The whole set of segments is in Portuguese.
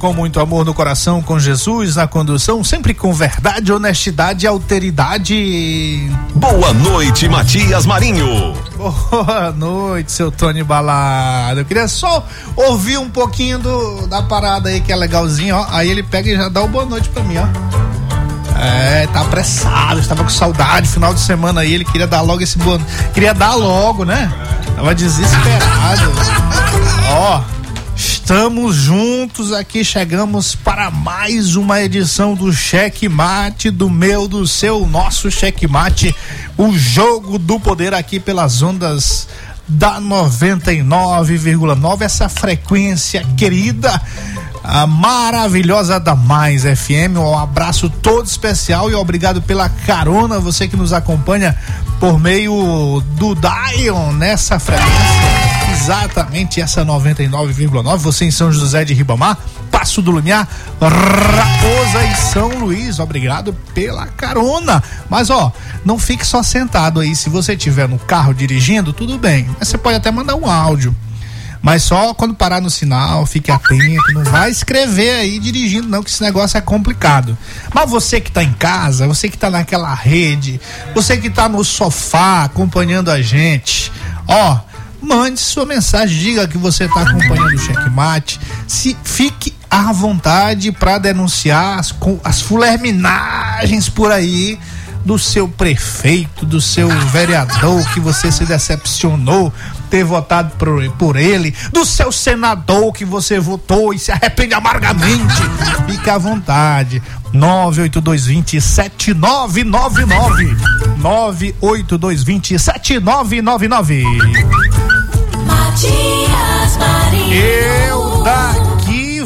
Com muito amor no coração, com Jesus na condução, sempre com verdade, honestidade e alteridade. Boa noite, Matias Marinho. Boa noite, seu Tony Balado. Eu queria só ouvir um pouquinho do, da parada aí que é legalzinho, ó. Aí ele pega e já dá o boa noite pra mim, ó. É, tá apressado, estava com saudade, final de semana aí, ele queria dar logo esse boa, queria dar logo, né? Tava desesperado. Ó, Estamos juntos aqui, chegamos para mais uma edição do Cheque Mate, do meu, do seu, nosso Cheque Mate, o jogo do poder aqui pelas ondas da 99,9, essa frequência querida, a maravilhosa da Mais FM. Um abraço todo especial e obrigado pela carona, você que nos acompanha por meio do Dion nessa frequência exatamente essa 99,9. Você em São José de Ribamar, Passo do Lumiar, Raposa e São Luís. Obrigado pela carona. Mas ó, não fique só sentado aí. Se você estiver no carro dirigindo, tudo bem. Mas você pode até mandar um áudio. Mas só quando parar no sinal, fique atento, não vai escrever aí dirigindo não, que esse negócio é complicado. Mas você que está em casa, você que está naquela rede, você que está no sofá acompanhando a gente, ó, mande sua mensagem, diga que você está acompanhando o checkmate, se fique à vontade para denunciar as, as fulerminagens por aí do seu prefeito, do seu vereador que você se decepcionou ter votado por, por ele, do seu senador que você votou e se arrepende amargamente. Fique à vontade. 98220 7999 98220 7999 Matias Marinho. Eu daqui,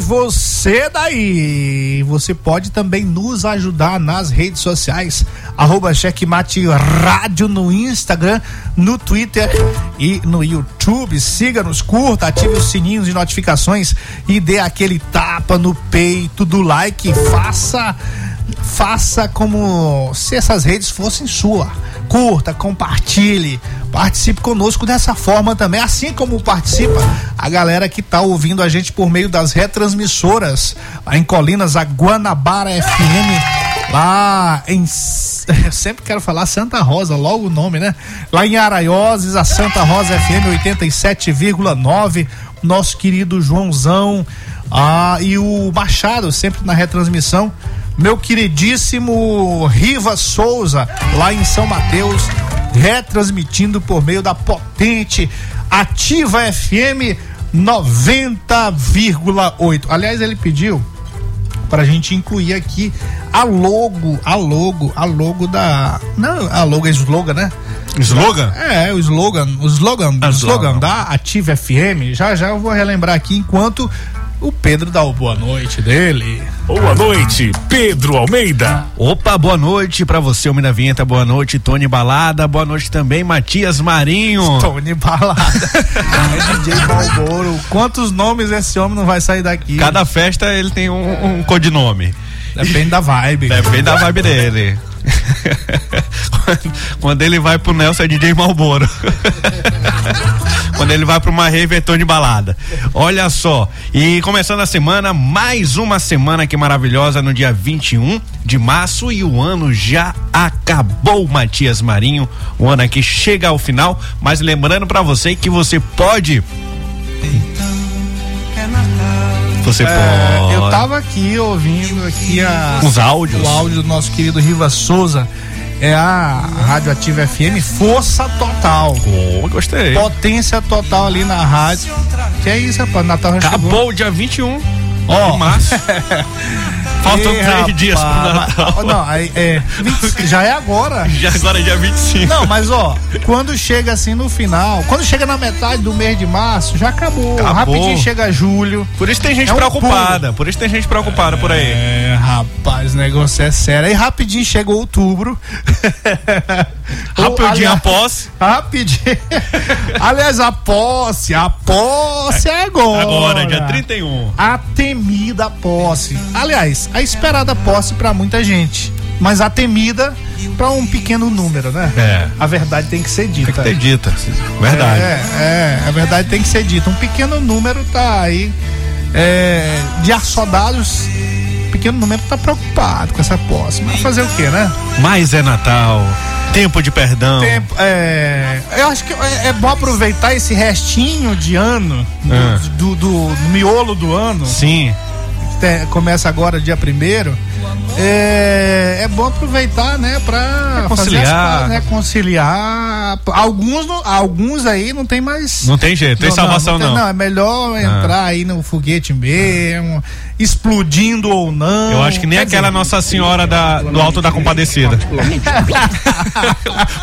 você daí. Você pode também nos ajudar nas redes sociais. Arroba Checkmate Rádio no Instagram, no Twitter e no YouTube. Siga-nos, curta, ative os sininhos de notificações e dê aquele tapa no peito do like. Faça faça como se essas redes fossem sua. Curta, compartilhe, participe conosco dessa forma também, assim como participa a galera que está ouvindo a gente por meio das retransmissoras lá em Colinas, a Guanabara FM, lá em eu sempre quero falar Santa Rosa, logo o nome, né? Lá em Araioses, a Santa Rosa FM 87,9, nosso querido Joãozão, ah, e o Machado sempre na retransmissão meu queridíssimo Riva Souza, lá em São Mateus, retransmitindo por meio da potente Ativa FM 90,8. Aliás, ele pediu para a gente incluir aqui a logo, a logo, a logo da. Não, a logo é slogan, né? Slogan? É, o slogan, o slogan, o slogan da Ativa FM. Já já eu vou relembrar aqui enquanto o Pedro dá o boa noite dele. Boa noite, Pedro Almeida. Opa, boa noite para você, homem da vinheta. Boa noite, Tony Balada. Boa noite também, Matias Marinho. Tony Balada. é DJ Malboro. Quantos nomes esse homem não vai sair daqui? Cada festa ele tem um, um codinome. Depende da vibe. Depende da vibe dele. Quando ele vai pro Nelson é DJ Malboro. Quando ele vai para uma é de balada. Olha só. E começando a semana, mais uma semana que maravilhosa no dia 21 de março e o ano já acabou, Matias Marinho. O ano aqui chega ao final, mas lembrando para você que você pode Você É, pode. eu tava aqui ouvindo aqui a, Os áudios. o áudio do nosso querido Riva Souza. É a Rádio Ativa FM Força Total. Oh, gostei. Potência total ali na rádio. Que é isso, rapaz? Natal chegou. Acabou o dia 21 Ó. de março. Faltam Ih, três rapaz, dias pro Natal. Não, aí, é, 20 já é agora. Já agora é dia 25. Não, mas ó, quando chega assim no final, quando chega na metade do mês de março, já acabou. Acabou. Rapidinho chega julho. Por isso tem gente É um preocupada. Por isso tem gente preocupada por aí. É, rapaz, o negócio é sério. Aí rapidinho chega outubro. Rapidinho Aliás- após. Rapidinho. Aliás, a posse, a posse é agora. Agora, dia 31. A temida posse. Aliás, a esperada posse pra muita gente. Mas a temida pra um pequeno número, né? É. A verdade tem que ser dita. Tem que ter dita. Verdade. É, é, a verdade tem que ser dita. Um pequeno número tá aí é, de assodados. Um pequeno número tá preocupado com essa posse. Mas fazer o quê, né? Mas é Natal. Tempo de perdão. Tempo, é, eu acho que é, é bom aproveitar esse restinho de ano, do, É. do, do- do miolo do ano, Sim. Começa agora dia primeiro. É, é bom aproveitar, né, fazer as pazes, né, conciliar. Alguns, não- alguns aí não tem mais. Não tem jeito, tem salvação tem- não. Ah. não, é melhor entrar aí no foguete mesmo, explodindo ou não. Eu acho que nem Quer aquela dizer, Nossa Senhora da, do Alto da Compadecida.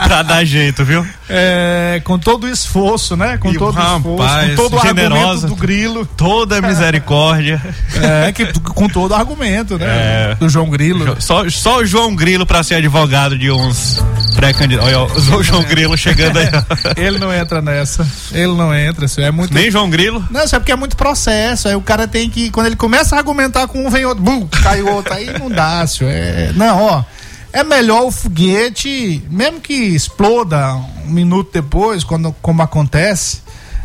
pra dar jeito, viu? É, com todo o esforço, né? Com E, todo o esforço, com todo o argumento do grilo. Toda misericórdia. É, que, com todo o argumento, né? É. Do João Grilo. Só, só o João Grilo pra ser advogado de uns pré-candidatos. Olha, ó, o João Grilo chegando aí. Ele não entra nessa. Ele não entra. Isso é muito. Nem João Grilo. Não, isso é porque é muito processo. Aí o cara tem que. Quando ele começa a argumentar com um, vem outro. Bum, cai o outro. Aí não dá, senhor. É, não, ó. É melhor o foguete, mesmo que exploda um minuto depois, quando, como acontece,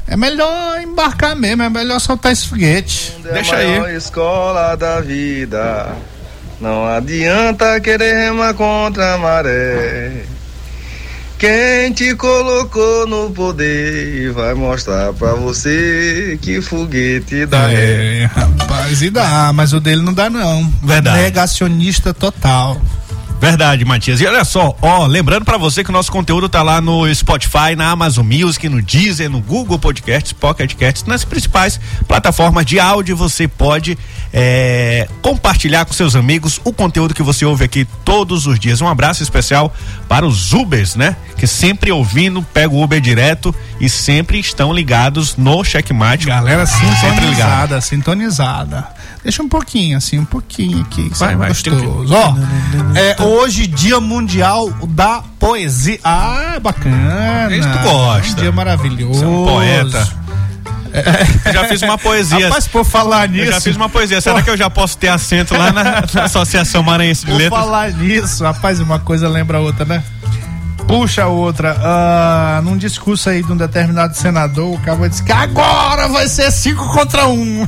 é melhor embarcar mesmo, é melhor soltar esse foguete. Deixa é a aí. escola da vida. Não adianta querer remar contra a maré. Quem te colocou no poder vai mostrar pra você que foguete dá ré. É, rapaz, e dá, mas o dele não dá, não. Verdade. Negacionista total. Verdade, Matias. E olha só, ó, lembrando pra você que o nosso conteúdo tá lá no Spotify, na Amazon Music, no Deezer, no Google Podcasts, Pocket Casts, nas principais plataformas de áudio. Você pode é, compartilhar com seus amigos o conteúdo que você ouve aqui todos os dias. Um abraço especial para os Ubers, né? Que sempre ouvindo, pega o Uber direto e sempre estão ligados no Checkmate. Galera sintonizada, sintonizada. Deixa um pouquinho, assim, um pouquinho aqui. que Vai, é vai, gostoso. Ó, é hoje Dia Mundial da Poesia. Ah, bacana. Isso tu gosta. Um dia maravilhoso. Você é um poeta. Eu já fiz uma poesia. Rapaz, por falar nisso. Eu já fiz uma poesia. Será que eu já posso ter assento lá na, na Associação Maranhense de Por Letras? falar nisso, rapaz, uma coisa lembra a outra, né? Puxa a outra. Ah, num discurso aí de um determinado senador, o cara disse que agora vai ser cinco contra um.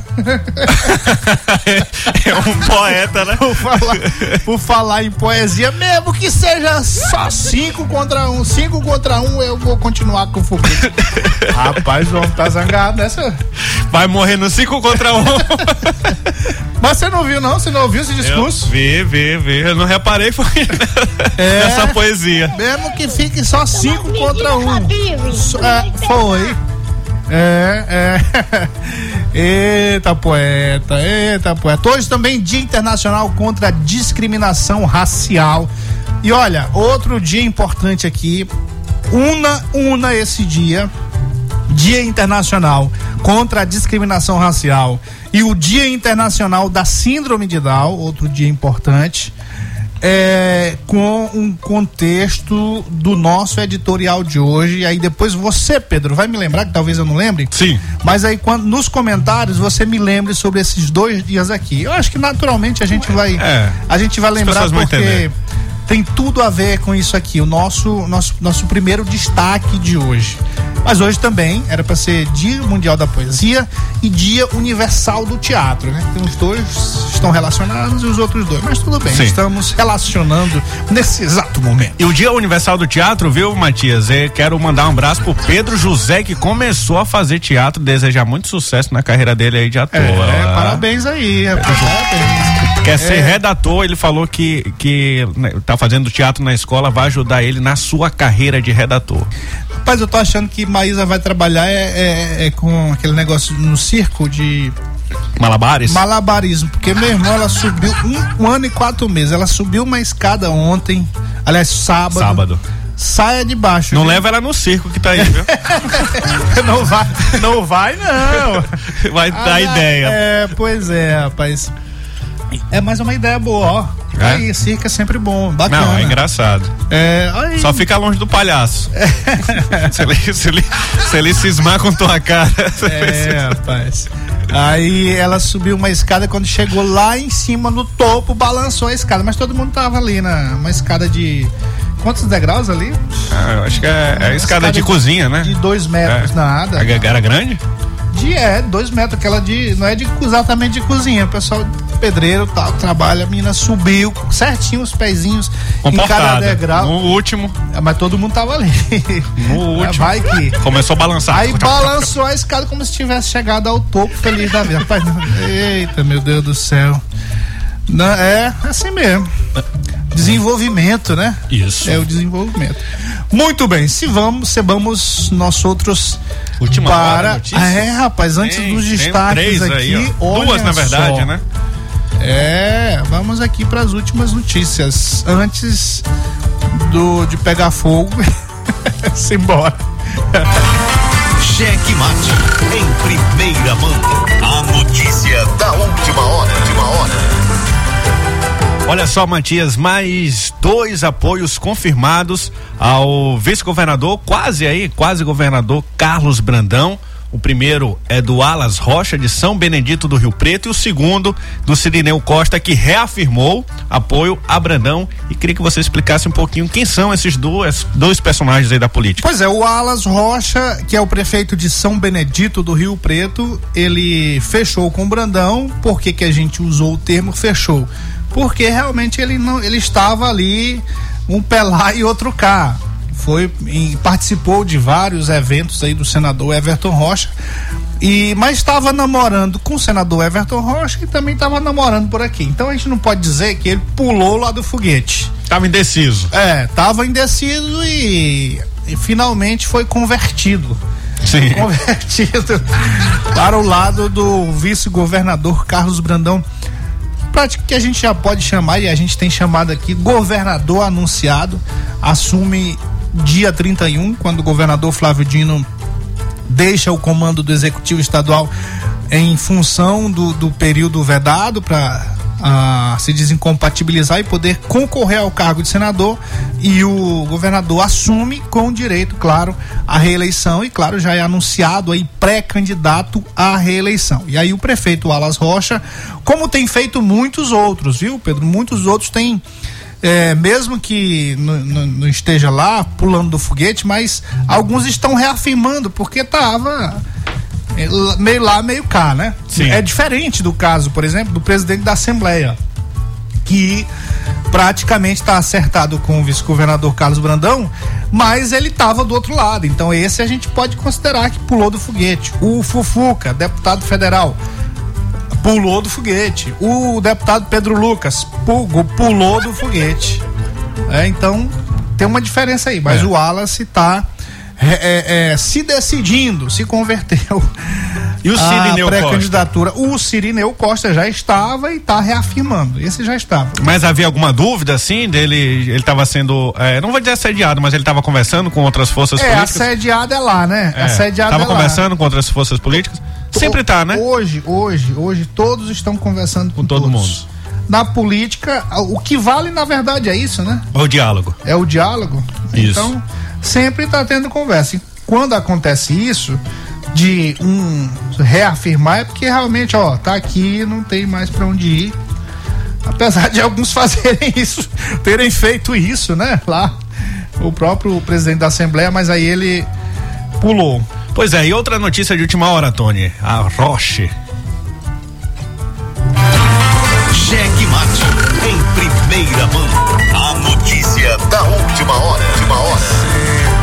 é um poeta, né? por, falar, por falar em poesia, mesmo que seja só cinco contra um, cinco contra um, eu vou continuar com o foguete. Rapaz, o homem tá zangado nessa. Vai morrer no 5 contra 1. Um. Mas você não viu, não? Você não ouviu esse discurso? Vê, vê, vê. Eu não reparei foi É. nessa poesia. Mesmo que fique só cinco contra um. É, foi. É, é. Eita poeta, eita poeta. Hoje também Dia Internacional contra a Discriminação Racial. E olha, outro dia importante aqui. Una, una esse dia. Dia Internacional contra a Discriminação Racial. E o Dia Internacional da Síndrome de Down, outro dia importante é, com um contexto do nosso editorial de hoje. E aí depois você, Pedro, vai me lembrar, que talvez eu não lembre. Sim. Mas aí quando, nos comentários você me lembre sobre esses dois dias aqui. Eu acho que naturalmente a gente vai. É. A gente vai lembrar porque. Tem tudo a ver com isso aqui, o nosso, nosso, nosso primeiro destaque de hoje. Mas hoje também era para ser Dia Mundial da Poesia e Dia Universal do Teatro, né? Tem os dois estão relacionados e os outros dois, mas tudo bem, Sim. estamos relacionando nesse exato momento. E o Dia Universal do Teatro, viu, Matias? Eu quero mandar um abraço pro Pedro José que começou a fazer teatro, desejar muito sucesso na carreira dele aí de ator. É, é parabéns aí, é, parabéns. Quer ser é. redator, ele falou que que né, tá fazendo teatro na escola, vai ajudar ele na sua carreira de redator. Rapaz, eu tô achando que Maísa vai trabalhar é, é, é com aquele negócio no circo de Malabares? Malabarismo, porque meu irmão, ela subiu um, um, ano e quatro meses. Ela subiu uma escada ontem, aliás, sábado. Sábado. Saia de baixo. Não viu? leva ela no circo que tá aí, viu? não vai, não vai, não. Vai dar ah, ideia. É, pois é, rapaz. É mais uma ideia boa, ó. É? Aí, circo é sempre bom, bacana. Não, é engraçado. É, aí... Só fica longe do palhaço. É. se, ele, se, ele, se ele cismar com tua cara. É, rapaz. Aí ela subiu uma escada, quando chegou lá em cima no topo, balançou a escada. Mas todo mundo tava ali na uma escada de. Quantos degraus ali? Ah, eu acho que é, é escada, escada, de, de, cozinha, né? De dois metros, é. nada. A era grande? De é, dois metros, aquela de. Não é de exatamente de cozinha. O pessoal pedreiro tal, trabalha, a menina subiu certinho os pezinhos em cada degrau. No último. É, mas todo mundo tava ali. No último. Vai que. Começou a balançar. Aí balançou a escada como se tivesse chegado ao topo feliz da vida. Rapaz, eita, meu Deus do céu. Não, é assim mesmo. Desenvolvimento, né? Isso. É o desenvolvimento. Muito bem, se vamos, se vamos nós outros Última para. Ah, é, rapaz, antes tem, dos destaques aqui. Aí, Duas, na verdade, só. né? É, vamos aqui para as últimas notícias. Antes do de pegar fogo, simbora. Cheque mate em primeira mão. A notícia da última hora. Última hora. Olha só, Matias, mais dois apoios confirmados ao vice-governador, quase aí, quase governador Carlos Brandão. O primeiro é do Alas Rocha, de São Benedito do Rio Preto, e o segundo do Sirineu Costa, que reafirmou apoio a Brandão. E queria que você explicasse um pouquinho quem são esses dois, dois personagens aí da política. Pois é, o Alas Rocha, que é o prefeito de São Benedito do Rio Preto, ele fechou com o Brandão. Por que, que a gente usou o termo fechou? Porque realmente ele não, ele estava ali um pé lá e outro cá foi em, participou de vários eventos aí do senador Everton Rocha e mas estava namorando com o senador Everton Rocha e também estava namorando por aqui. Então a gente não pode dizer que ele pulou lá do foguete. Tava indeciso. É, tava indeciso e, e finalmente foi convertido. Sim. Convertido para o lado do vice-governador Carlos Brandão prática que a gente já pode chamar, e a gente tem chamado aqui, governador anunciado, assume dia 31, quando o governador Flávio Dino deixa o comando do executivo estadual em função do, do período vedado para a se desincompatibilizar e poder concorrer ao cargo de senador e o governador assume com direito, claro, à reeleição e claro, já é anunciado aí pré-candidato à reeleição. E aí o prefeito Alas Rocha, como tem feito muitos outros, viu, Pedro? Muitos outros têm é, mesmo que não esteja lá pulando do foguete, mas alguns estão reafirmando, porque estava meio lá, meio cá, né? Sim. É diferente do caso, por exemplo, do presidente da Assembleia, que praticamente está acertado com o vice-governador Carlos Brandão, mas ele estava do outro lado. Então esse a gente pode considerar que pulou do foguete. O Fufuca, deputado federal, pulou do foguete. O deputado Pedro Lucas pulou do foguete. É, então tem uma diferença aí, mas é. o Wallace está é, é, é, se decidindo, se converteu. E o Cirineu pré-candidatura. O Cirineu Costa já estava e está reafirmando. Esse já estava. Mas havia alguma dúvida, assim, dele? Ele estava sendo. É, não vou dizer assediado, mas ele estava conversando com outras forças é, políticas. Assediado é lá, né? É, assediado Tava é conversando com outras forças políticas. Sempre está, né? Hoje, hoje, hoje, todos estão conversando com, com todo todos. mundo na política, o que vale na verdade é isso, né? É o diálogo. É o diálogo. Isso. Então, sempre está tendo conversa. E quando acontece isso, de um reafirmar, é porque realmente, ó, tá aqui, não tem mais para onde ir. Apesar de alguns fazerem isso, terem feito isso, né? Lá, o próprio presidente da Assembleia, mas aí ele pulou. Pois é, e outra notícia de última hora, Tony. A Roche. Da última hora. Última hora.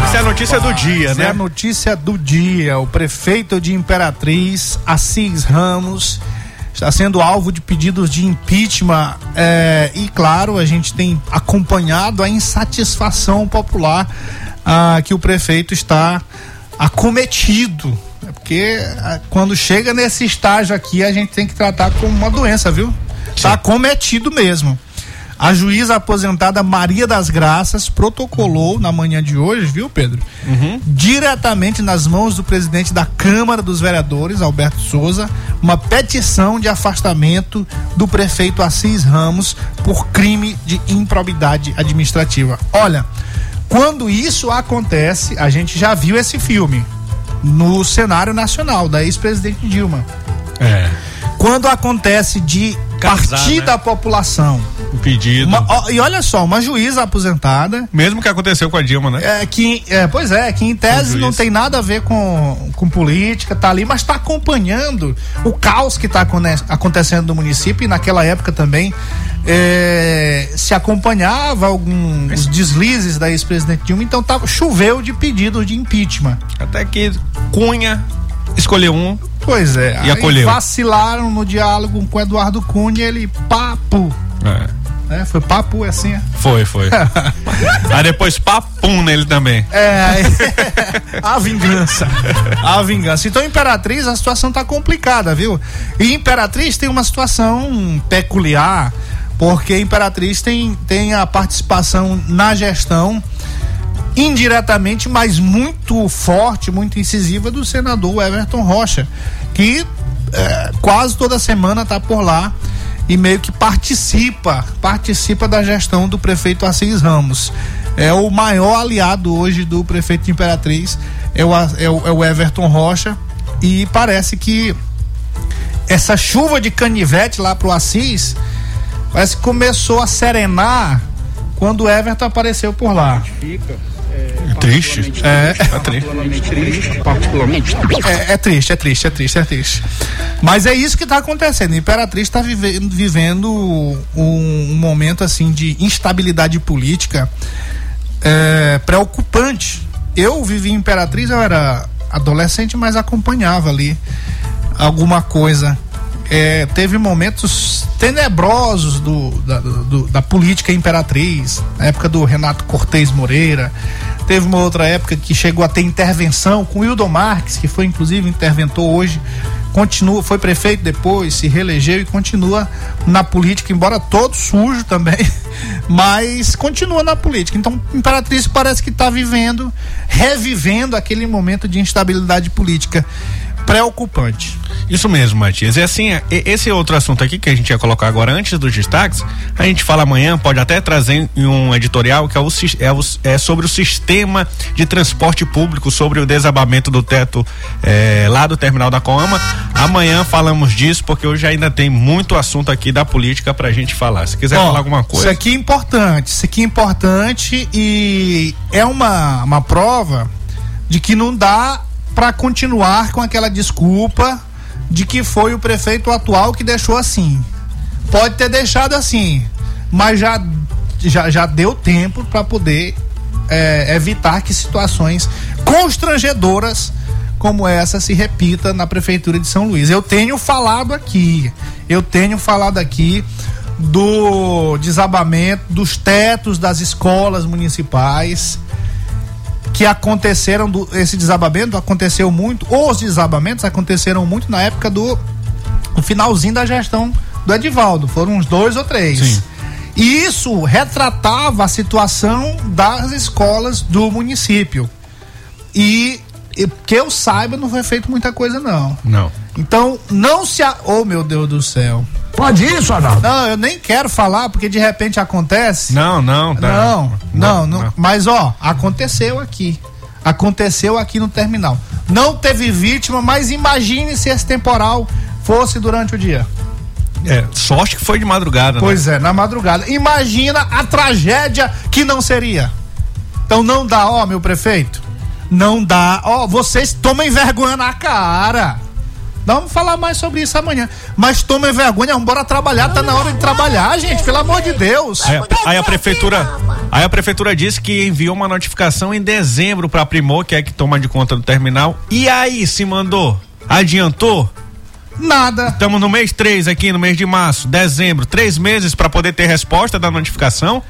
Essa é a notícia do dia, Essa é né? a notícia do dia. O prefeito de Imperatriz, Assis Ramos, está sendo alvo de pedidos de impeachment. é, e, claro, a gente tem acompanhado a insatisfação popular ah, que o prefeito está acometido. É Porque ah, quando chega nesse estágio aqui, a gente tem que tratar como uma doença, viu? Está acometido mesmo. A juíza aposentada Maria das Graças protocolou na manhã de hoje, viu, Pedro? Diretamente nas mãos do presidente da Câmara dos Vereadores, Alberto Souza, uma petição de afastamento do prefeito Assis Ramos por crime de improbidade administrativa. Olha, quando isso acontece, a gente já viu esse filme no cenário nacional da ex-presidente Dilma. É. Quando acontece de Casar, partir né? da população O pedido. uma- ó, e olha só, uma juíza aposentada, Mesmo que aconteceu com a Dilma, né? é, que, é, pois é, que em tese não tem nada a ver com, com política, tá ali, mas está acompanhando o caos que está acontecendo no município e naquela época também é, se acompanhava alguns deslizes da ex-presidente Dilma, então tava, choveu de pedidos de impeachment. Até que Cunha escolheu um. Pois é, E acolheu. vacilaram no diálogo com o Eduardo Cunha, ele papo, É. né? Foi papo assim, é. Foi, foi. Aí depois papum nele também. É, a vingança. A vingança. Então, Imperatriz, a situação tá complicada, viu? E Imperatriz tem uma situação peculiar, porque Imperatriz tem, tem a participação na gestão indiretamente, mas muito forte, muito incisiva do senador Everton Rocha, que é, quase toda semana tá por lá e meio que participa, participa da gestão do prefeito Assis Ramos. É o maior aliado hoje do prefeito de Imperatriz, é o, é o, é o Everton Rocha, e parece que essa chuva de canivete lá pro Assis parece que começou a serenar quando o Everton apareceu por lá. Triste. É, Tá triste. particularmente. É, é triste, é triste, é triste, é triste. Mas é isso que está acontecendo. A Imperatriz está vivendo, vivendo um, um momento assim de instabilidade política é, preocupante. Eu vivi em Imperatriz, eu era adolescente, mas acompanhava ali alguma coisa. É, teve momentos tenebrosos do, da, do- da política imperatriz, na época do Renato Cortez Moreira. Teve uma outra época que chegou a ter intervenção com Hildo Marques, que foi inclusive interventor hoje. Continua, foi prefeito depois, se reelegeu e continua na política, embora todo sujo também, mas continua na política. Então, Imperatriz parece que está vivendo, revivendo aquele momento de instabilidade política preocupante. Isso mesmo, Matias. E assim, e- esse outro assunto aqui que a gente ia colocar agora antes dos destaques, a gente fala amanhã, pode até trazer em um editorial que é, o, é, o- é sobre o sistema de transporte público, sobre o desabamento do teto eh, lá do terminal da Coama. Amanhã falamos disso, porque hoje ainda tem muito assunto aqui da política pra gente falar. Se quiser Ó, falar alguma coisa. Isso aqui é importante, isso aqui é importante e é uma, uma prova de que não dá para continuar com aquela desculpa de que foi o prefeito atual que deixou assim. Pode ter deixado assim, mas já, já, já deu tempo para poder é, evitar que situações constrangedoras como essa se repita na prefeitura de São Luís. Eu tenho falado aqui, eu tenho falado aqui do desabamento dos tetos das escolas municipais que aconteceram do, esse desabamento aconteceu muito, os desabamentos aconteceram muito na época do finalzinho da gestão do Edivaldo, foram uns dois ou três. Sim. E isso retratava a situação das escolas do município. E, e que eu saiba, não foi feito muita coisa, não. Não. Então, não se. A... Oh, meu Deus do céu. Pode isso, Arnaldo? Não, eu nem quero falar, porque de repente acontece. Não, não, tá. Não, não, não, Mas ó, aconteceu aqui. Aconteceu aqui no terminal. Não teve vítima, mas imagine se esse temporal fosse durante o dia. É, sorte que foi de madrugada, Pois né? é, na madrugada. Imagina a tragédia que não seria. Então não dá, ó, meu prefeito. Não dá. Ó, vocês tomem vergonha na cara. Vamos falar mais sobre isso amanhã. Mas tomem vergonha, vamos bora trabalhar, tá na hora de trabalhar, gente, pelo amor de Deus. Aí, aí a prefeitura, aí a prefeitura disse que enviou uma notificação em dezembro para Primor, que é que toma de conta do terminal. E aí, se mandou? Adiantou? Nada. Estamos no mês 3 aqui, no mês de março, dezembro, três meses para poder ter resposta da notificação.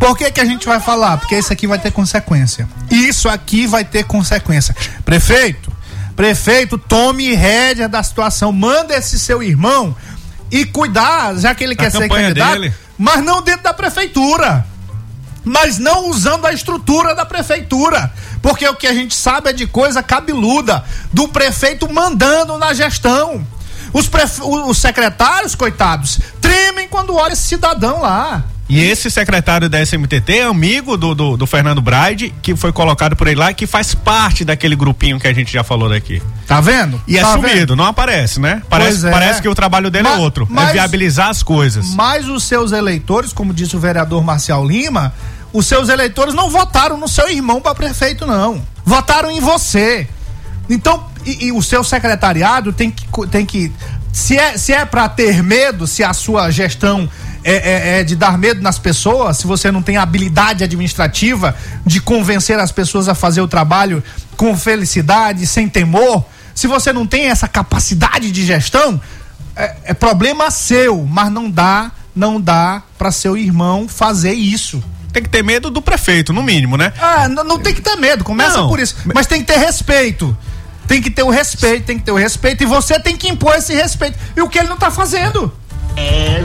Por que, que a gente vai falar? Porque isso aqui vai ter consequência. Isso aqui vai ter consequência. Prefeito, prefeito, tome rédea da situação. Manda esse seu irmão e cuidar, já que ele Da quer ser candidato, dele. mas não dentro da prefeitura. Mas não usando a estrutura da prefeitura. Porque o que a gente sabe é de coisa cabeluda do prefeito mandando na gestão. Os, prefe- os secretários, coitados, tremem quando olham esse cidadão lá. E esse secretário da SMTT é amigo do, do, do Fernando Braide, que foi colocado por ele lá, que faz parte daquele grupinho que a gente já falou daqui. Tá vendo? E é Tá sumido, vendo? não aparece, né? Parece, é. parece que o trabalho dele Ma- é outro, mas- é viabilizar as coisas. Mas os seus eleitores, como disse o vereador Marcial Lima, os seus eleitores não votaram no seu irmão para prefeito, não. Votaram em você. Então, e, e o seu secretariado tem que. Tem que se é, se é para ter medo, se a sua gestão é, é- é de dar medo nas pessoas, se você não tem habilidade administrativa de convencer as pessoas a fazer o trabalho com felicidade, sem temor, se você não tem essa capacidade de gestão, é, é problema seu, mas não dá, não dá para seu irmão fazer isso. Tem que ter medo do prefeito, no mínimo, né? Ah, n- não tem que ter medo, começa Não. por isso. Mas tem que ter respeito. Tem que ter o respeito, tem que ter o respeito e você tem que impor esse respeito. E o que ele não tá fazendo? É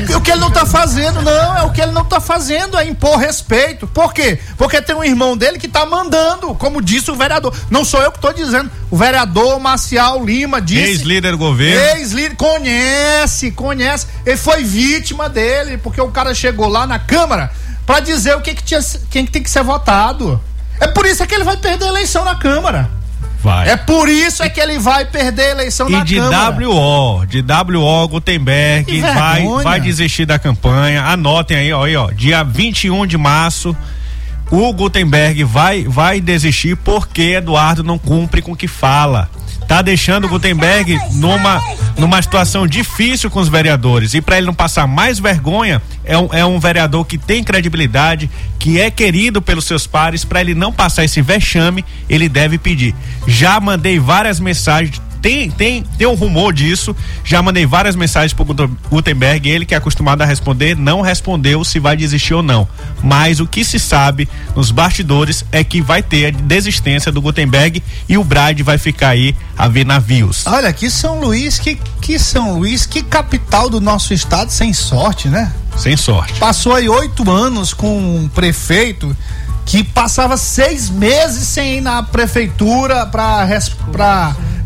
que o que ele não tá fazendo, não, é o que ele não tá fazendo, é impor respeito. Por quê? Porque tem um irmão dele que tá mandando, como disse o vereador. Não sou eu que tô dizendo. O vereador Marcial Lima disse. Ex-líder do governo. Ex-líder, conhece, conhece. Ele foi vítima dele, porque o cara chegou lá na Câmara pra dizer o que, que tinha, quem que tem que ser votado. É por isso é que ele vai perder a eleição na Câmara. Vai. É por isso é que ele vai perder a eleição E na de Câmara. WO, de WO Gutenberg vai, vai desistir da campanha. Anotem aí, ó, aí, ó, dia 21 de março. O Gutenberg vai vai desistir porque Eduardo não cumpre com o que fala. Tá deixando Gutenberg numa numa situação difícil com os vereadores e para ele não passar mais vergonha, é um, é um vereador que tem credibilidade, que é querido pelos seus pares, para ele não passar esse vexame, ele deve pedir. Já mandei várias mensagens tem, tem, tem um rumor disso. Já mandei várias mensagens pro Gutenberg. Ele que é acostumado a responder, não respondeu se vai desistir ou não. Mas o que se sabe nos bastidores é que vai ter a desistência do Gutenberg e o Bride vai ficar aí a ver navios. Olha, que São Luís, que, que São Luís, que capital do nosso estado sem sorte, né? Sem sorte. Passou aí oito anos com um prefeito que passava seis meses sem ir na prefeitura pra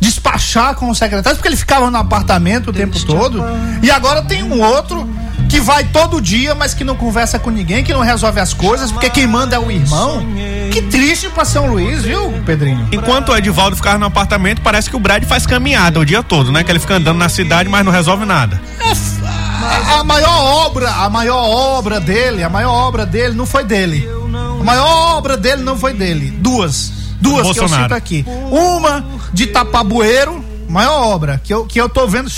despachar com os secretários, porque ele ficava no apartamento o tempo todo. E agora tem um outro que vai todo dia, mas que não conversa com ninguém, que não resolve as coisas, porque quem manda é o irmão. Que triste pra São Luís, viu, Pedrinho? Enquanto o Edivaldo ficava no apartamento, parece que o Bride faz caminhada o dia todo, né? Que ele fica andando na cidade, mas não resolve nada. A, a maior obra, a maior obra dele, a maior obra dele não foi dele. A maior obra dele não foi dele. Duas. Duas que eu cito aqui. Uma de Tapabueiro, maior obra, que eu, que eu tô vendo,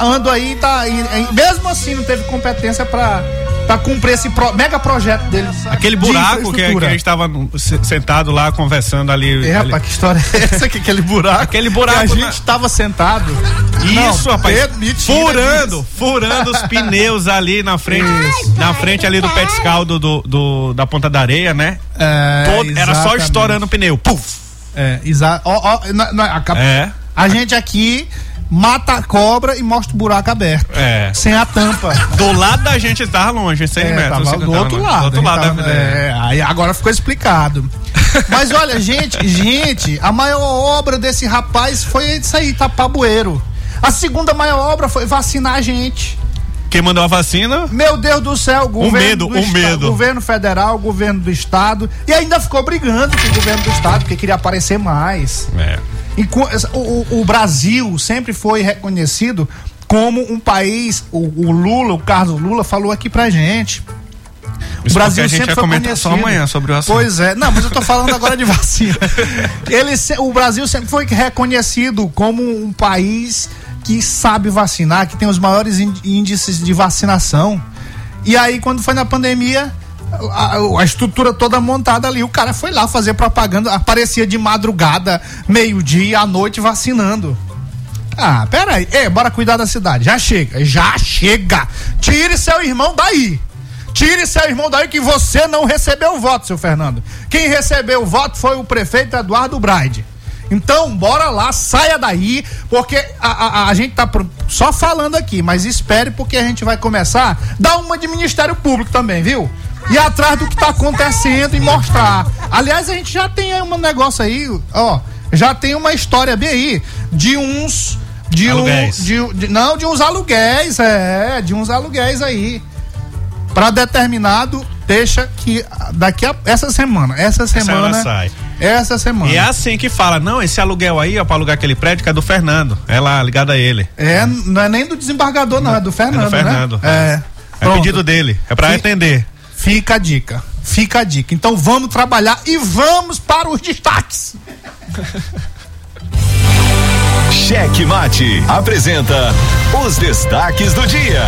ando aí, tá. e- e mesmo assim não teve competência pra, pra cumprir esse pro- mega projeto dele. Aquele buraco que, que infraestrutura. a gente tava no- se- sentado lá conversando ali. É, ali. rapaz, que história é essa? Que aquele buraco? Aquele buraco Que a gente tava sentado. Isso, Não, rapaz. Furando, disso. furando os pneus ali na frente, na frente ali do Petiscal do, do, do- da Ponta da Areia, né? É, Todo- era só estourando o pneu. Puf! É, exato. Na- na- a, É. a gente aqui mata a cobra e mostra o buraco aberto. É. Sem a tampa. Do lado da gente tava longe, 100 É, metros. tava 50 do outro longe. lado. Do outro lado tava- da vida. é, aí agora ficou explicado. Mas olha, gente, gente, a maior obra desse rapaz foi isso aí, tapabueiro. A segunda maior obra foi vacinar a gente. Quem mandou a vacina? Meu Deus do céu, governo medo, do o medo. governo federal, governo do estado e ainda ficou brigando com o governo do estado porque queria aparecer mais. É. O, o- o Brasil sempre foi reconhecido como um país, o, o Lula, o Carlos Lula falou aqui pra gente. Isso porque a gente vai comentar só amanhã sobre o assunto. Pois é, não, mas eu tô falando agora de vacina. Ele, o Brasil sempre foi reconhecido como um país que sabe vacinar, que tem os maiores ín- índices de vacinação. E aí, quando foi na pandemia, a, a estrutura toda montada ali, o cara foi lá fazer propaganda, aparecia de madrugada, meio-dia, à noite vacinando. Ah, pera aí. Bora cuidar da cidade. Já chega, já chega. Tire seu irmão daí. Tire seu irmão daí que você não recebeu o voto, seu Fernando. Quem recebeu o voto foi o prefeito Eduardo Braide. Então, bora lá, saia daí, porque a, a- a gente tá só falando aqui, mas espere porque a gente vai começar dar uma de Ministério Público também, viu? E atrás do que tá acontecendo e mostrar. Aliás, a gente já tem aí um negócio aí, ó, já tem uma história bem aí de uns de Aluguéis. um de, de- não de uns aluguéis, é, de uns aluguéis aí para determinado deixa que daqui a essa semana, essa semana Essa sai. essa semana. E é assim que fala, não, esse aluguel aí, ó, pra alugar aquele prédio que é do Fernando. É lá, ligado a ele. É, não é nem do desembargador, não, é do Fernando. Fernando, Né? É. É Pronto. pedido dele, é pra Fi- atender. Fica a dica. Fica a dica. Então vamos trabalhar e vamos para os destaques. Cheque Mate apresenta os destaques do dia.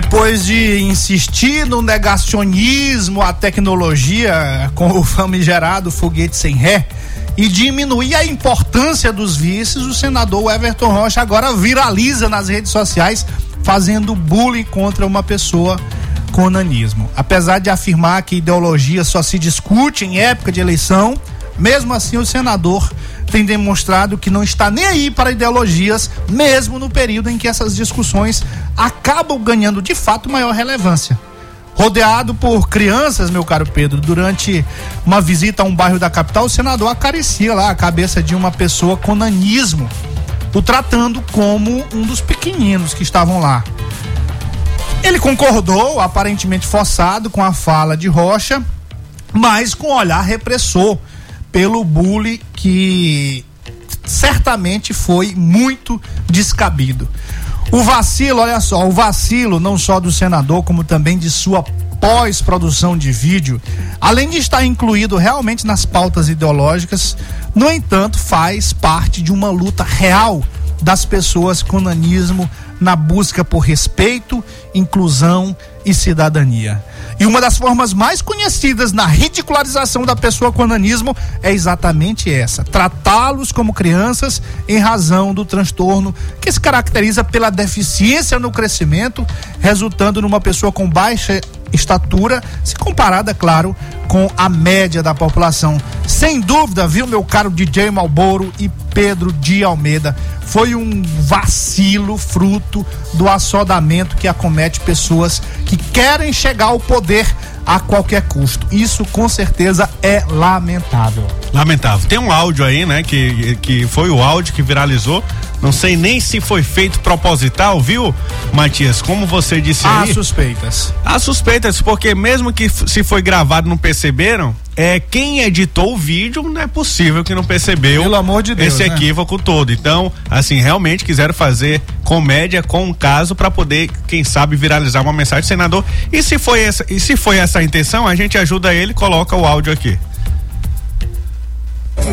Depois de insistir no negacionismo à tecnologia com o famigerado foguete sem ré e diminuir a importância dos vices, o senador Everton Rocha agora viraliza nas redes sociais fazendo bullying contra uma pessoa com nanismo. Apesar de afirmar que ideologia só se discute em época de eleição, mesmo assim o senador tem demonstrado que não está nem aí para ideologias, mesmo no período em que essas discussões acabam ganhando de fato maior relevância. Rodeado por crianças, meu caro Pedro, durante uma visita a um bairro da capital, o senador acaricia lá a cabeça de uma pessoa com nanismo, o tratando como um dos pequeninos que estavam lá. Ele concordou, aparentemente forçado, com a fala de Rocha, mas com olhar repressor pelo bullying que certamente foi muito descabido. O vacilo, olha só, o vacilo não só do senador, como também de sua pós-produção de vídeo, além de estar incluído realmente nas pautas ideológicas, no entanto, faz parte de uma luta real das pessoas com nanismo na busca por respeito, inclusão e cidadania. E uma das formas mais conhecidas na ridicularização da pessoa com nanismo é exatamente essa: tratá-los como crianças em razão do transtorno que se caracteriza pela deficiência no crescimento, resultando numa pessoa com baixa estatura, se comparada, claro, com a média da população. Sem dúvida, viu, meu caro DJ Malboro e Pedro de Almeida, foi um vacilo fruto do assodamento que acomete pessoas que querem chegar ao poder a qualquer custo. Isso com certeza é lamentável. Lamentável. Tem um áudio aí, né? Que, que foi o áudio que viralizou. Não sei nem se foi feito proposital, viu, Matias? Como você disse Há aí. suspeitas. Há suspeitas, porque mesmo que se foi gravado não perceberam, é quem editou o vídeo não é possível que não percebeu Pelo amor de Deus, esse né? equívoco todo. Então, assim, realmente quiseram fazer comédia com um caso para poder, quem sabe, viralizar uma mensagem do senador. E se foi essa, e se foi essa a intenção, a gente ajuda ele, e coloca o áudio aqui.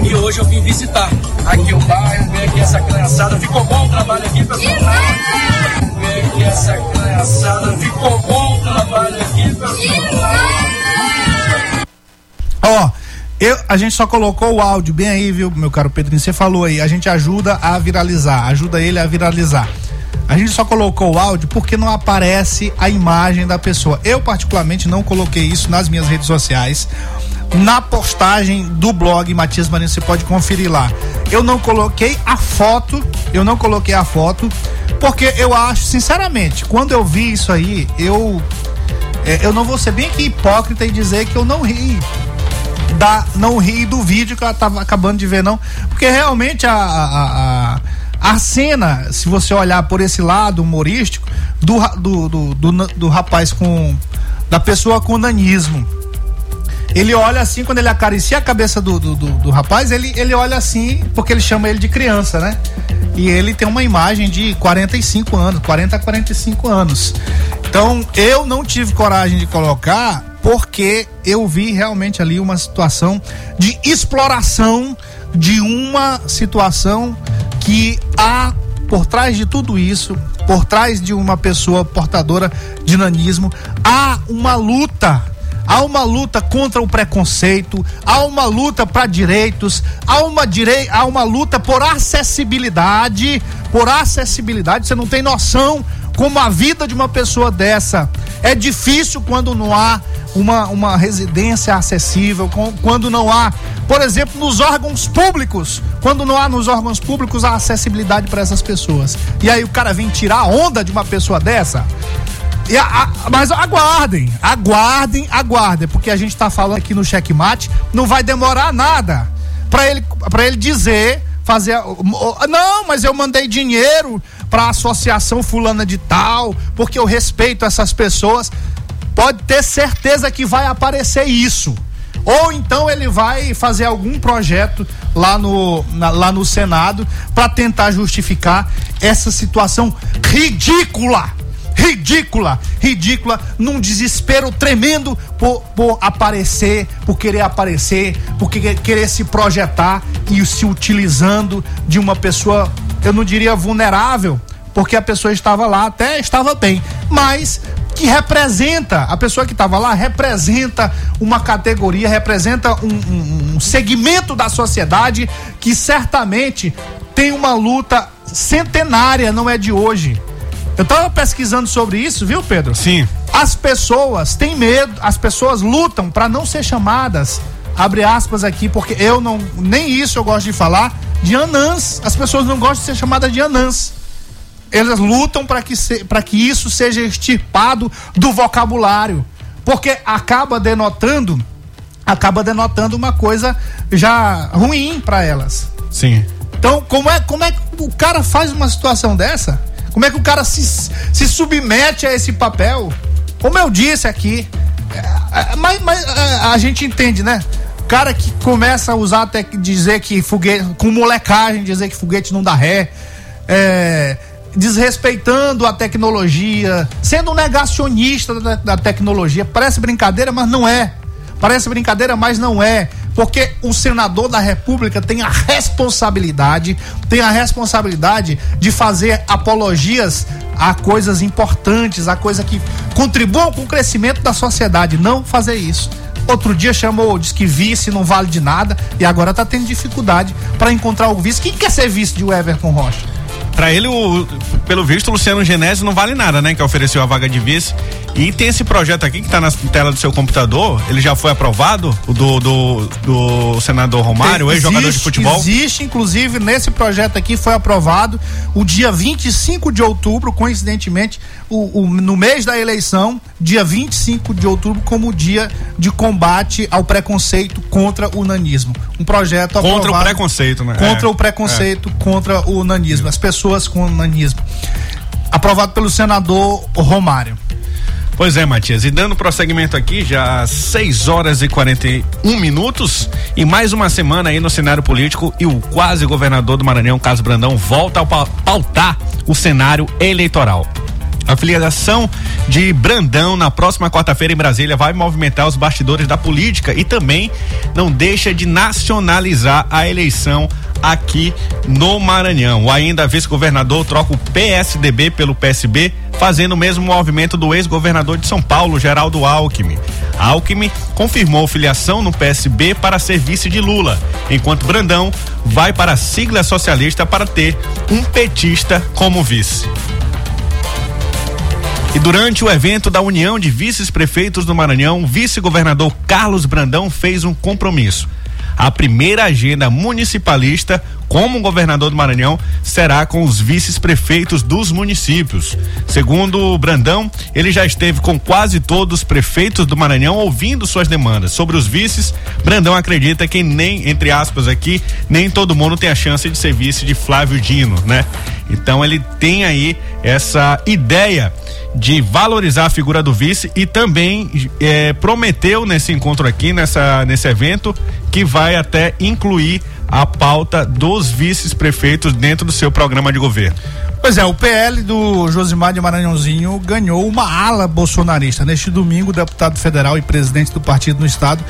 E hoje eu vim visitar aqui o bairro, ver aqui essa criançada. Ficou bom o trabalho aqui, pessoal? Ver aqui essa criançada. Ficou bom o trabalho aqui, pessoal? Ó, eu, a gente só colocou o áudio bem aí, viu, meu caro Pedrinho? Você falou aí, a gente ajuda a viralizar, ajuda ele a viralizar. A gente só colocou o áudio porque não aparece a imagem da pessoa. Eu, particularmente, não coloquei isso nas minhas redes sociais. Na postagem do blog Matias Marinho, você pode conferir lá. Eu não coloquei a foto, eu não coloquei a foto, porque eu acho, sinceramente, quando eu vi isso aí, eu. é, eu não vou ser bem aqui hipócrita e dizer que eu não ri da não ri do vídeo que eu tava acabando de ver, não. Porque realmente a, a, a, a cena, se você olhar por esse lado humorístico, do, do, do, do, do rapaz com. da pessoa com nanismo. Ele olha assim, quando ele acaricia a cabeça do, do, do, do rapaz, ele, ele olha assim, porque ele chama ele de criança, né? E ele tem uma imagem de 45 anos, 40 a 45 anos. Então, eu não tive coragem de colocar, porque eu vi realmente ali uma situação de exploração de uma situação que há por trás de tudo isso, por trás de uma pessoa portadora de nanismo, há uma luta. Há uma luta contra o preconceito, há uma luta para direitos, há uma, direi há uma luta por acessibilidade, por acessibilidade. Você não tem noção como a vida de uma pessoa dessa é difícil quando não há uma, uma residência acessível, quando não há, por exemplo, nos órgãos públicos, quando não há nos órgãos públicos a acessibilidade para essas pessoas. E aí o cara vem tirar a onda de uma pessoa dessa. E a- a- mas aguardem, aguardem, aguardem, porque a gente está falando aqui no checkmate, não vai demorar nada para ele, ele dizer, fazer. Não, mas eu mandei dinheiro para a associação fulana de tal, porque eu respeito essas pessoas. Pode ter certeza que vai aparecer isso. Ou então ele vai fazer algum projeto lá no, na- lá no Senado para tentar justificar essa situação ridícula ridícula, ridícula, num desespero tremendo por, por aparecer, por querer aparecer, por que- querer se projetar e se utilizando de uma pessoa, eu não diria vulnerável, porque a pessoa estava lá, até estava bem, mas que representa, a pessoa que estava lá representa uma categoria, representa um, um- um segmento da sociedade que certamente tem uma luta centenária, não é de hoje. Eu tava pesquisando sobre isso, viu, Pedro? Sim. As pessoas têm medo, as pessoas lutam para não ser chamadas, abre aspas aqui, porque eu não, nem isso eu gosto de falar, de anãs. As pessoas não gostam de ser chamadas de anãs. Elas lutam para que, se, pra que isso seja extirpado do vocabulário, porque acaba denotando, acaba denotando uma coisa já ruim para elas. Sim. Então, como é, como é que o cara faz uma situação dessa? Como é que o cara se, se submete a esse papel? Como eu disse aqui, é, é, mas, mas, é, a gente entende, né? Cara que começa a usar até dizer que foguete, com molecagem, dizer que foguete não dá ré, é, desrespeitando a tecnologia, sendo um negacionista da, da tecnologia. Parece brincadeira, mas não é. Parece brincadeira, mas não é. Porque o senador da República tem a responsabilidade, tem a responsabilidade de fazer apologias a coisas importantes, a coisa que contribuam com o crescimento da sociedade, não fazer isso. Outro dia chamou, disse que vice não vale de nada e agora tá tendo dificuldade para encontrar o vice. Quem quer ser vice de Everton Rocha? Pra ele, o, pelo visto, o Luciano Genésio não vale nada, né? Que ofereceu a vaga de vice. E tem esse projeto aqui que tá na tela do seu computador. Ele já foi aprovado, o do, do, do senador Romário, ex-jogador de futebol. Existe, inclusive, nesse projeto aqui foi aprovado o dia 25 de outubro, coincidentemente, o, o- no mês da eleição, dia 25 de outubro, como dia de combate ao preconceito contra o nanismo. Um projeto Contra o aprovado- preconceito, né? Contra É, o preconceito, contra o nanismo, as pessoas com nanismo. Aprovado pelo senador Romário. Pois é, Matias. E dando prosseguimento aqui, já às 6 horas e 41 minutos, e mais uma semana aí no cenário político, e o quase governador do Maranhão, Carlos Brandão, volta a pa- pautar o cenário eleitoral. A filiação de Brandão na próxima quarta-feira em Brasília vai movimentar os bastidores da política e também não deixa de nacionalizar a eleição aqui no Maranhão. O ainda vice-governador troca o PSDB pelo PSB, fazendo o mesmo movimento do ex-governador de São Paulo, Geraldo Alckmin. Alckmin confirmou filiação no PSB para ser vice de Lula, enquanto Brandão vai para a sigla socialista para ter um petista como vice. E durante o evento da União de Vices-Prefeitos do Maranhão, o vice-governador Carlos Brandão fez um compromisso. A primeira agenda municipalista como governador do Maranhão será com os vice-prefeitos dos municípios. Segundo Brandão, ele já esteve com quase todos os prefeitos do Maranhão ouvindo suas demandas. Sobre os vices, Brandão acredita que nem, entre aspas aqui, nem todo mundo tem a chance de ser vice de Flávio Dino, né? Então ele tem aí essa ideia de valorizar a figura do vice e também eh, prometeu nesse encontro aqui, nessa, nesse evento, que vai até incluir a pauta dos vices-prefeitos dentro do seu programa de governo. Pois é, o PL do Josimar de Maranhãozinho ganhou uma ala bolsonarista. Neste domingo, o deputado federal e presidente do partido no estado,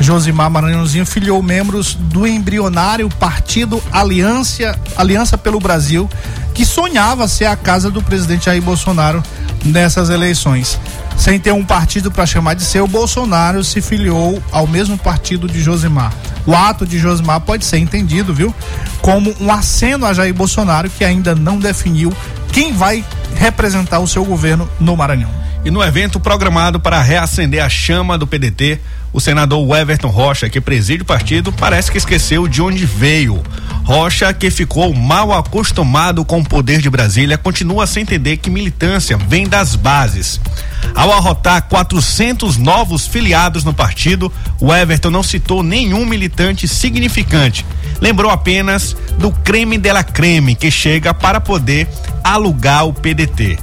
Josimar Maranhãozinho, filiou membros do embrionário Partido Aliança, Aliança pelo Brasil, que sonhava ser a casa do presidente Jair Bolsonaro nessas eleições. Sem ter um partido para chamar de seu, Bolsonaro se filiou ao mesmo partido de Josimar. O ato de Josimar pode ser entendido, viu, como um aceno a Jair Bolsonaro que ainda não definiu quem vai representar o seu governo no Maranhão. E no evento programado para reacender a chama do PDT, o senador Everton Rocha, que preside o partido, parece que esqueceu de onde veio. Rocha, que ficou mal acostumado com o poder de Brasília, continua sem entender que militância vem das bases. Ao arrotar 400 novos filiados no partido, o Everton não citou nenhum militante significante. Lembrou apenas do creme dela creme que chega para poder alugar o PDT.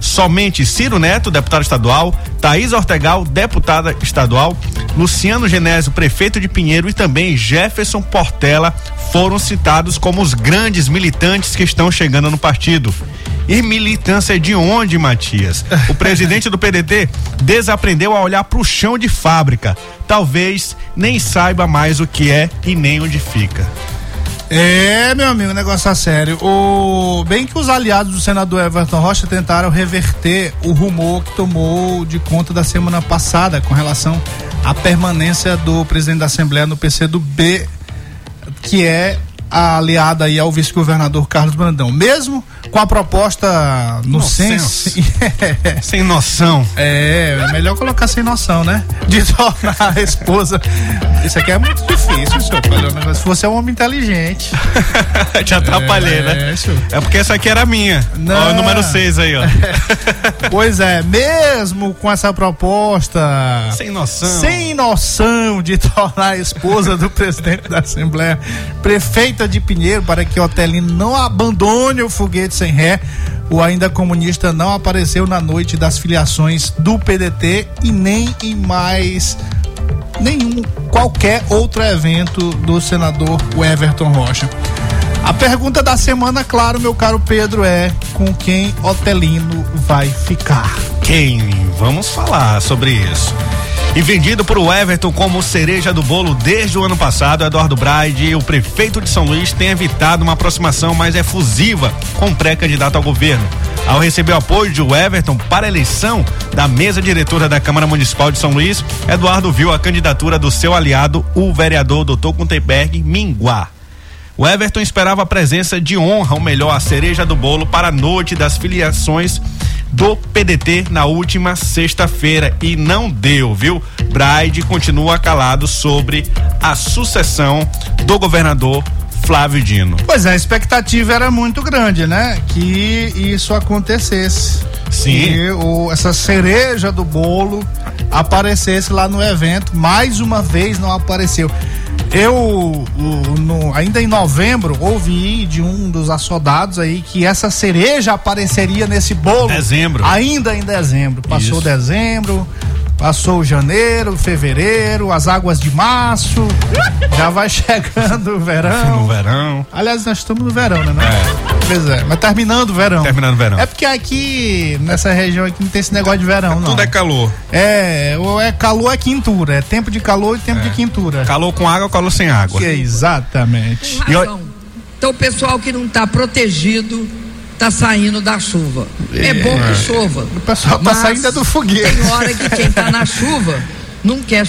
Somente Ciro Neto, deputado estadual, Thaís Ortegal, deputada estadual, Luciano Genésio, prefeito de Pinheiro e também Jefferson Portela foram citados como os grandes militantes que estão chegando no partido. E militância de onde, Matias? O presidente do PDT desaprendeu a olhar para o chão de fábrica. Talvez nem saiba mais o que é e nem onde fica. É, meu amigo, negócio é sério. O... Bem que os aliados do senador Everton Rocha tentaram reverter o rumor que tomou de conta da semana passada com relação à permanência do presidente da Assembleia no PC do B, que é aliada aí ao vice-governador Carlos Brandão. Mesmo com a proposta no senso. sem noção. É, é melhor colocar sem noção, né? De tornar a esposa. Isso aqui é muito difícil, senhor. Se você é um homem inteligente. Te atrapalhei, é, né? Senhor. É porque essa aqui era minha. Não. Ó, o número 6 aí, ó. pois é, mesmo com essa proposta. Sem noção. Sem noção de tornar a esposa do presidente da Assembleia prefeita de Pinheiro para que Otelino não abandone o foguete sem ré. O ainda comunista não apareceu na noite das filiações do PDT e nem em mais nenhum qualquer outro evento do senador Everton Rocha. A pergunta da semana, claro, meu caro Pedro, é com quem Otelino vai ficar? Quem? Vamos falar sobre isso. E vendido por Everton como cereja do bolo desde o ano passado, Eduardo Braide, o prefeito de São Luís, tem evitado uma aproximação mais efusiva com o pré-candidato ao governo. Ao receber o apoio de Everton para a eleição da mesa diretora da Câmara Municipal de São Luís, Eduardo viu a candidatura do seu aliado, o vereador Dr. Gutenberg Minguá. O Everton esperava a presença de honra, ou melhor, a cereja do bolo para a noite das filiações do PDT na última sexta-feira e não deu, viu? Braide continua calado sobre a sucessão do governador Flávio Dino. Pois é, a expectativa era muito grande, né? Que isso acontecesse. Sim. Que o, essa cereja do bolo aparecesse lá no evento. Mais uma vez não apareceu. Eu, no, ainda em novembro, ouvi de um dos assodados aí que essa cereja apareceria nesse bolo. Dezembro. Ainda em dezembro. Passou Isso. dezembro, Passou janeiro, fevereiro, as águas de março. já vai chegando o verão. No verão. Aliás, nós estamos no verão, né? É. Pois é, mas terminando o verão. Terminando o verão. É porque aqui, nessa região aqui, não tem esse negócio de verão, não. Tudo é calor. É, ou é calor é quintura. É tempo de calor e tempo é. de quintura. Calor com água ou calor sem água. Que é exatamente. Então, o pessoal que não está protegido tá saindo da chuva. É, é bom que chova. O pessoal tá saindo do foguete. Tem hora que quem tá na chuva não quer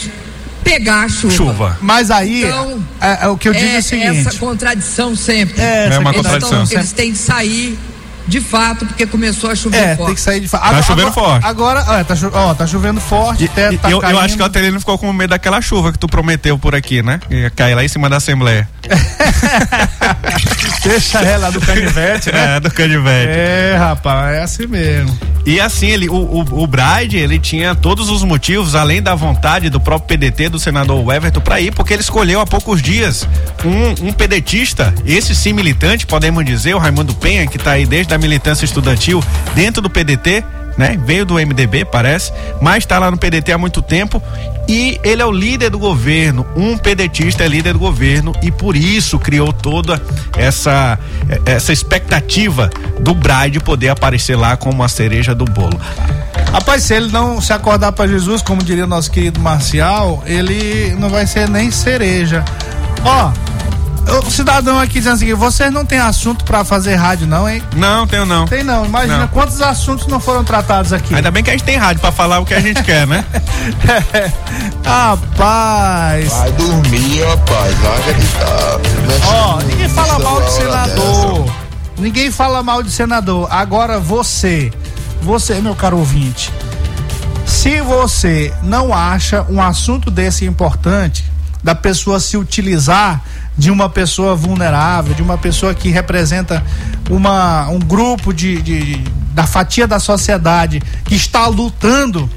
pegar a chuva. chuva. Mas aí, então, é, é, o que eu digo é, é o seguinte. Essa contradição sempre. É, é uma eles contradição. Tão, eles têm que sair de fato, porque começou a chover é, forte. tem que sair de fato. Tá chovendo agora, forte. Agora, ó, tá, ó, tá chovendo forte. E, até, tá eu, eu, acho que o Atelino ficou com medo daquela chuva que tu prometeu por aqui, né? Ia cair lá em cima da Assembleia. Deixa ela do canivete, né? É, do canivete. É, rapaz, é assim mesmo. E assim, ele, o, o, o Bride, ele tinha todos os motivos, além da vontade do próprio PDT, do senador Everton, para ir, porque ele escolheu há poucos dias um, um pedetista, esse sim militante, podemos dizer, o Raimundo Penha, que está aí desde a militância estudantil dentro do PDT, né? Veio do MDB, parece, mas está lá no PDT há muito tempo e ele é o líder do governo. Um pedetista é líder do governo e por isso criou toda essa essa expectativa do Bride poder aparecer lá como a cereja do bolo. Rapaz, se ele não se acordar para Jesus, como diria o nosso querido Marcial, ele não vai ser nem cereja. Ó, o cidadão aqui dizendo assim, vocês não tem assunto para fazer rádio não, hein? Não, tenho não. Tem não, imagina Não. quantos assuntos não foram tratados aqui. Ainda bem que a gente tem rádio para falar o que a gente quer, né? Rapaz, Vai dormir, rapaz. Vai acreditar. ó, ninguém fala mal de senador. Ninguém fala mal de senador. Agora você, você, meu caro ouvinte, se você não acha um assunto desse importante, da pessoa se utilizar de uma pessoa vulnerável, de uma pessoa que representa uma, um grupo de, de- da fatia da sociedade que está lutando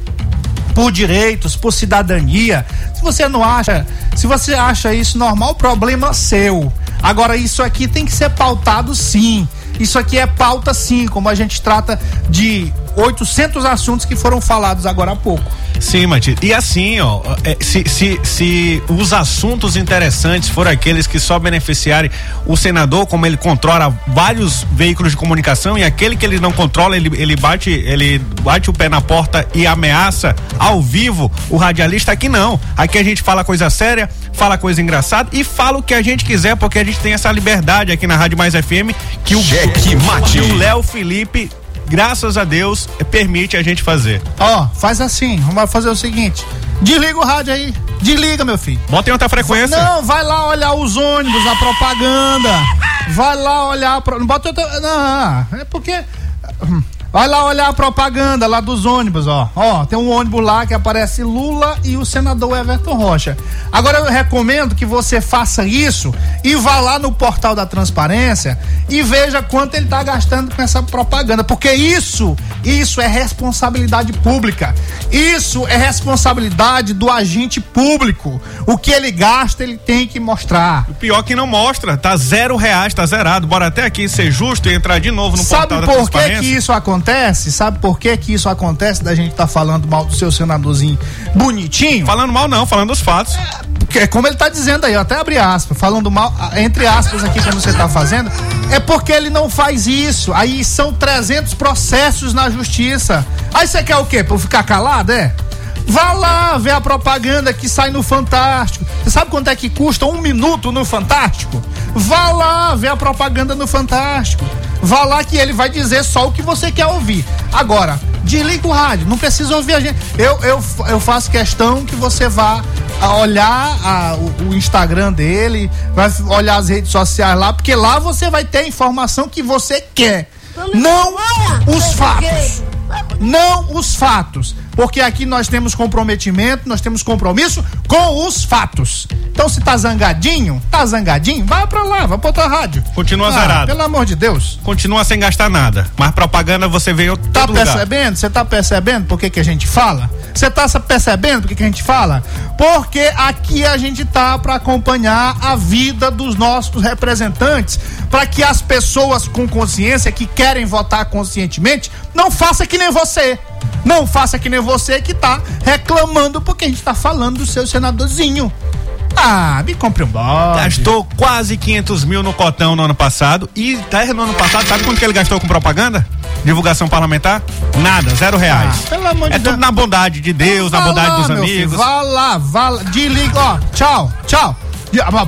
por direitos, por cidadania. Se você não acha, se você acha isso normal, problema seu. Agora isso aqui tem que ser pautado sim. Isso aqui é pauta sim, como a gente trata de 800 assuntos que foram falados agora há pouco. Sim, Matias. E assim, ó, é, se, se, se os assuntos interessantes forem aqueles que só beneficiarem o senador, como ele controla vários veículos de comunicação, e aquele que ele não controla, ele, ele bate, ele bate o pé na porta e ameaça ao vivo o radialista, aqui não. Aqui a gente fala coisa séria, fala coisa engraçada e fala o que a gente quiser, porque a gente tem essa liberdade aqui na Rádio Mais FM que o, Cheque mate. que o Léo Felipe, graças a Deus, permite a gente fazer. Ó, faz assim, vamos fazer o seguinte: desliga o rádio aí, desliga, meu filho. Bota em outra frequência. Não, vai lá olhar os ônibus, a propaganda. Vai lá olhar. a Pro... Não bota outra. Não, é porque. Vai lá olhar a propaganda lá dos ônibus, ó. Ó, tem um ônibus lá que aparece Lula e o senador Everton Rocha. Agora eu recomendo que você faça isso e vá lá no portal da transparência e veja quanto ele tá gastando com essa propaganda, porque isso, isso é responsabilidade pública. Isso é responsabilidade do agente público. O que ele gasta, ele tem que mostrar. O pior que não mostra, tá zero reais, tá zerado. Bora até aqui ser justo e entrar de novo no Sabe portal da por que transparência. que isso acontece? Sabe por que que isso acontece da gente tá falando mal do seu senadorzinho bonitinho? Falando mal não, falando dos fatos. Porque, como ele tá dizendo aí, eu até abri aspas, falando mal, entre aspas aqui como você tá fazendo, é porque ele não faz isso. Aí são 300 processos na justiça. Aí você quer o quê? Pra eu ficar calado, é? Vá lá ver a propaganda que sai no Fantástico. Você sabe quanto é que custa um minuto no Fantástico? Vá lá ver a propaganda no Fantástico. Vá lá que ele vai dizer só o que você quer ouvir. Agora, desliga o rádio, não precisa ouvir a gente. Eu, eu, eu faço questão que você vá a olhar a- o, o Instagram dele, vai olhar as redes sociais lá, porque lá você vai ter a informação que você quer. Não os fatos. Não os fatos. Porque aqui nós temos comprometimento, nós temos compromisso com os fatos. Então, se tá zangadinho, tá zangadinho, vai pra lá, vai pra outra rádio. Continua Ah, zerado. Pelo amor de Deus. Continua sem gastar nada. Mas propaganda você vê em outro Tá percebendo? Você tá percebendo por que, que a gente fala? Você tá percebendo por que, que a gente fala? Porque aqui a gente tá para acompanhar a vida dos nossos representantes, para que as pessoas com consciência que querem votar conscientemente não faça que nem você. Não faça que nem você que tá reclamando porque a gente tá falando do seu senadorzinho. Ah, me compre um bode. Gastou quase 500 mil no cotão no ano passado. E até no ano passado, sabe quanto que ele gastou com propaganda? Divulgação parlamentar? Nada, zero reais. Ah, pelo amor de é Deus. tudo na bondade de Deus, na Vá bondade lá, dos amigos. filho, vá lá, vá lá. Desliga, ó. Tchau, tchau. Ah,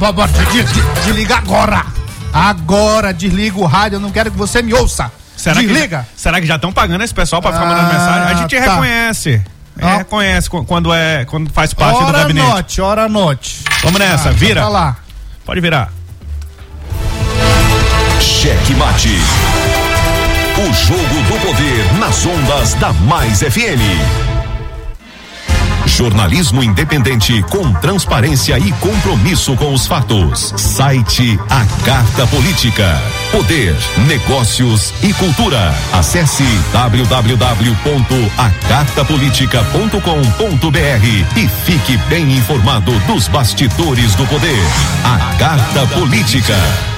Desliga agora. Agora desliga o rádio. Eu não quero que você me ouça. Será desliga. Que, será que já estão pagando esse pessoal pra ficar mandando Ah, mensagem? A gente tá. reconhece. É, reconhece qu- quando é quando faz parte do Hora gabinete. noite, hora noite. Vamos nessa, Ah, vira. Tá lá. Pode virar. Cheque Mate. O jogo do poder nas ondas da Mais FM. Jornalismo independente com transparência e compromisso com os fatos. Site A Carta Política. Poder, negócios e cultura. Acesse www.acartapolitica.com.br e fique bem informado dos bastidores do poder. A Carta Política.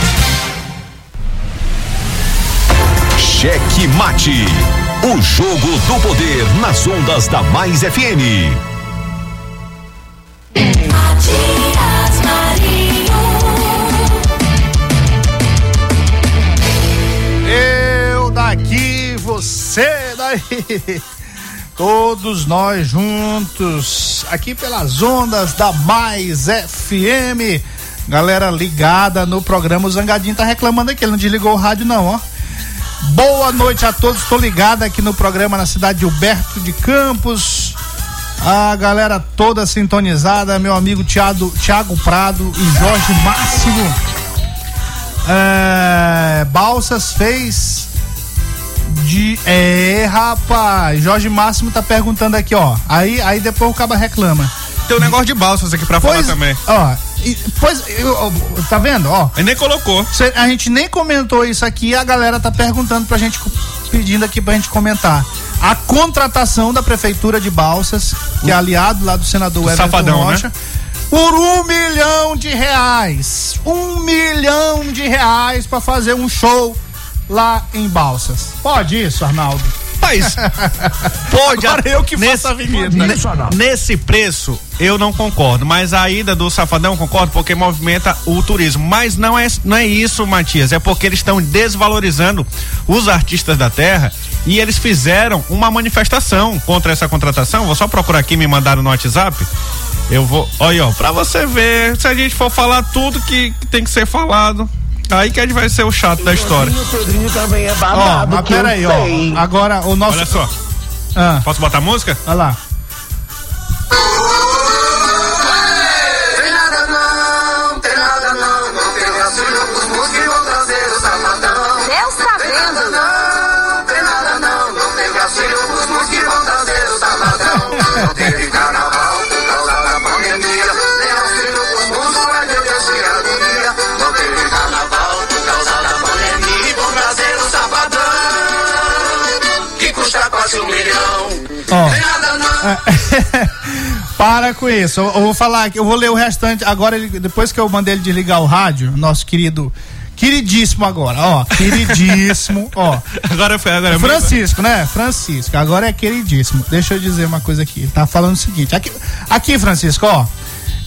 Cheque Mate. O jogo do poder nas ondas da Mais FM. Matias Marinho. Eu daqui, você daí. Todos nós juntos, aqui pelas ondas da Mais FM. Galera ligada no programa, o Zangadinho tá reclamando aqui, ele não desligou o rádio não, ó. Boa noite a todos, estou ligado aqui no programa na cidade de Huberto de Campos. A galera toda sintonizada, meu amigo Thiago, Thiago Prado e Jorge Máximo. É, Balsas fez de. É, rapaz, Jorge Máximo tá perguntando aqui, ó. Aí, aí depois o caba reclama. Tem um negócio de balsas aqui pra Pois, falar também. Ó, e- pois, eu- tá vendo, ó? Ele nem colocou. Cê- A gente nem comentou isso aqui, a galera tá perguntando pra gente, pedindo aqui pra gente comentar. A contratação da Prefeitura de Balsas, que é aliado lá do senador Do Everton Safadão, né? Rocha, por um milhão de reais. Um milhão de reais pra fazer um show lá em Balsas. Pode isso, Arnaldo? Mas pode Agora eu que faço a vinheta. ne- Nesse preço, eu não concordo. Mas a ida do Safadão, concordo, porque movimenta o turismo. Mas não é, não é isso, Matias. É porque eles estão desvalorizando os artistas da terra e eles fizeram uma manifestação contra essa contratação. Vou só procurar aqui, me mandaram no WhatsApp. Eu vou. Olha, aí, ó, pra você ver. Se a gente for falar tudo que, que tem que ser falado. Aí que a gente vai ser o chato da história. O Pedrinho também é Ó, babado. mas que eu peraí, sei. ó. Agora o nosso. Olha só. Ah, Posso botar música? olha lá. Para com isso. Eu, eu vou falar aqui, eu vou ler o restante. Agora, ele, depois que eu mandei ele desligar o rádio, nosso querido. Queridíssimo agora, ó. Queridíssimo, ó. Agora foi, agora foi. Francisco, né? Francisco, agora é queridíssimo. Deixa eu dizer uma coisa aqui. Ele tá falando o seguinte. Aqui, aqui Francisco, ó.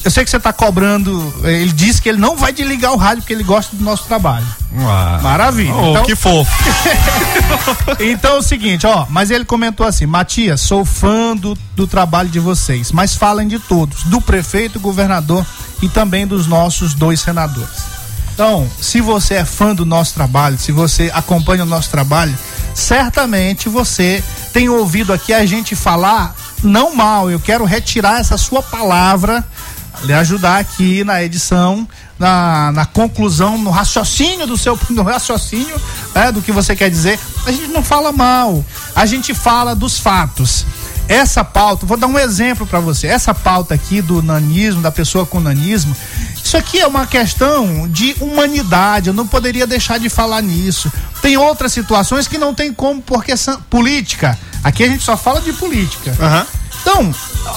Eu sei que você tá cobrando. Ele disse que ele não vai desligar o rádio porque ele gosta do nosso trabalho. Ah. Maravilha. Oh, Então- que fofo. Então é o seguinte, ó, mas ele comentou assim: Matias, sou fã do, do trabalho de vocês, mas falem de todos, do prefeito, governador e também dos nossos dois senadores. Então, se você é fã do nosso trabalho, se você acompanha o nosso trabalho, certamente você tem ouvido aqui a gente falar não mal. Eu quero retirar essa sua palavra, lhe ajudar aqui na edição, na, na conclusão, no raciocínio do seu no raciocínio né, do que você quer dizer. A gente não fala mal, a gente fala dos fatos. Essa pauta, vou dar um exemplo para você. Essa pauta aqui do nanismo, da pessoa com nanismo, isso aqui é uma questão de humanidade. Eu não poderia deixar de falar nisso. Tem outras situações que não tem como, porque são política. Aqui a gente só fala de política. Aham. Então,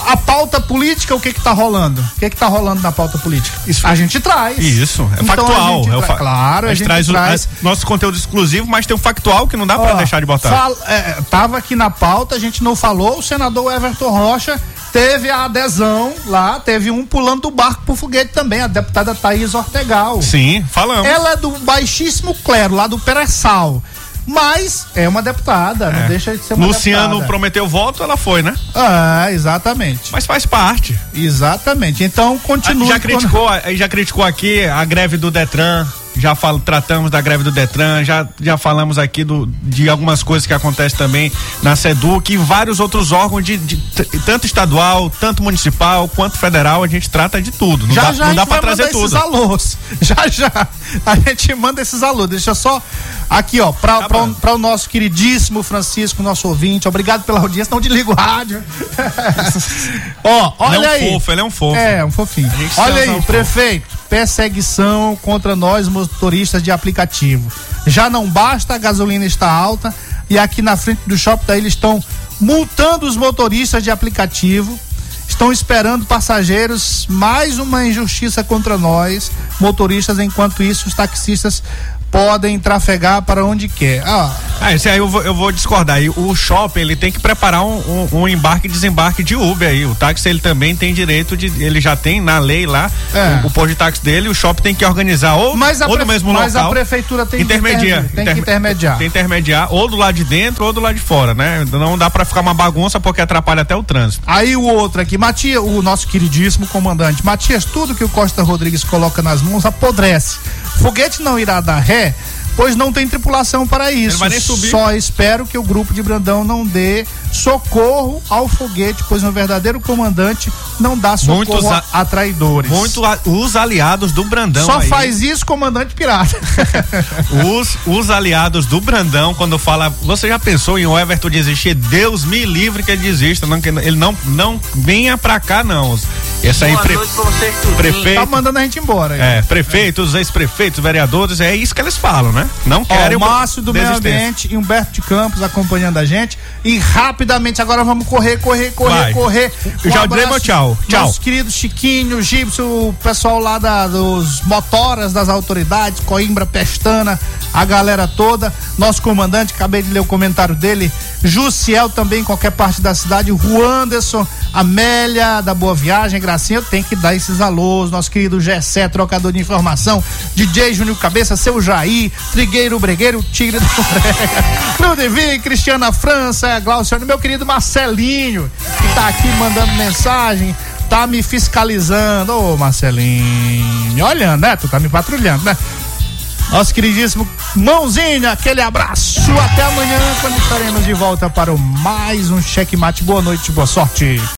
A pauta política, o que que tá rolando? O que que tá rolando na pauta política? Isso. A gente traz. Isso, é Então, factual. a é fa- Claro, a gente traz, o- a- nosso conteúdo exclusivo, mas tem o factual que não dá pra Ó, deixar de botar. é, tava aqui na pauta, a gente não falou, o senador Everton Rocha teve a adesão lá, teve um pulando do barco pro foguete também, a deputada Thaís Ortegal. Sim, falamos. Ela é do baixíssimo clero, lá do Pereçal. Mas é uma deputada, não deixa de ser uma Luciano deputada. prometeu voto, ela foi, né? Ah, exatamente. Mas faz parte. Exatamente. Então, continua. Já criticou, já criticou aqui a greve do Detran. Já falo, tratamos da greve do Detran, já, já falamos aqui do, de algumas coisas que acontecem também na SEDUC e vários outros órgãos, de, de- t- tanto estadual, tanto municipal, quanto federal, a gente trata de tudo. Não já dá, já não a dá pra trazer tudo. esses alôs. Já já a gente manda esses alôs. Deixa só aqui, ó, pra, Tá pra, pra o nosso queridíssimo Francisco, nosso ouvinte. Obrigado pela audiência. Não desliga o rádio. ó, olha Ele é um aí. fofo, ele é um fofo. É, um fofinho. Olha aí, um prefeito. Perseguição contra nós motoristas de aplicativo. Já não basta, a gasolina está alta e aqui na frente do shopping eles estão multando os motoristas de aplicativo. Estão esperando passageiros, mais uma injustiça contra nós, motoristas, enquanto isso os taxistas podem trafegar para onde quer. Ah, Ah, esse aí eu vou, eu vou discordar. aí. O shopping ele tem que preparar um, um- um embarque e desembarque de Uber aí. O táxi ele também tem direito de. Ele já tem na lei lá É. o, o posto de táxi dele. O shopping tem que organizar ou, Mas ou no mesmo mas a local. prefeitura tem que intermediar. interme- tem que intermediar. Tem que intermediar ou do lado de dentro ou do lado de fora, né? Não dá pra ficar uma bagunça porque atrapalha até o trânsito. Aí o outro aqui, Matias, o nosso queridíssimo comandante, Matias, tudo que o Costa Rodrigues coloca nas mãos apodrece. Foguete não irá dar ré, pois não tem tripulação para isso. vai nem subir. Só espero que o grupo de Brandão não dê socorro ao foguete, pois um verdadeiro comandante não dá socorro Muitos a- a, traidores. Muito a- os aliados do Brandão Só aí. faz isso comandante pirata. Os, os aliados do Brandão, quando fala, você já pensou em o Everton desistir? Deus me livre que ele desista. Não, que ele não, não venha pra cá, não. Essa aí, pre- prefeito. tá mandando a gente embora. aí. É, prefeitos, ex-prefeitos, vereadores, é isso que eles falam, né? Não Ó, querem o Márcio do Meio. Ambiente e Humberto de Campos acompanhando a gente. E rapidamente, agora vamos correr, correr, correr, Vai. correr. Eu já dei meu tchau. Tchau. Nosso querido Chiquinho, Gibson, o pessoal lá da- dos motoras das autoridades, Coimbra, Pestana, a galera toda. Nosso comandante, acabei de ler o comentário dele. Jussiel também, qualquer parte da cidade. O Anderson, Amélia da Boa Viagem, Gracinha, tem que dar esses alôs. Nosso querido Gessé, trocador de informação. DJ Júnior Cabeça, seu Jair, Trigueiro Bregueiro, Tigre da Brega. Ludivine, Cristiana França, Glauciano, meu querido Marcelinho, que tá aqui mandando mensagem, tá me fiscalizando. Ô, Marcelinho, me olhando, né? Tu tá me patrulhando, né? Nosso queridíssimo Mãozinha, aquele abraço. Até amanhã, quando estaremos de volta para mais um checkmate. Boa noite, boa sorte.